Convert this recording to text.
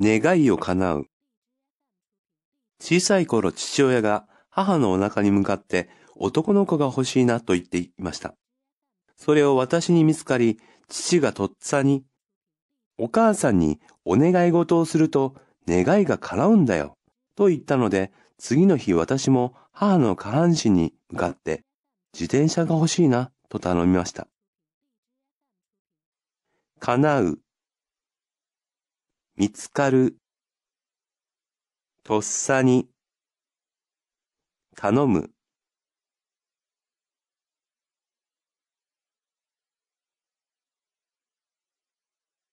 願いを叶う。小さい頃父親が母のお腹に向かって男の子が欲しいなと言っていました。それを私に見つかり、父がとっさに、お母さんにお願い事をすると願いが叶うんだよ、と言ったので、次の日私も母の下半身に向かって自転車が欲しいなと頼みました。叶う、見つかる、とっさに、頼む。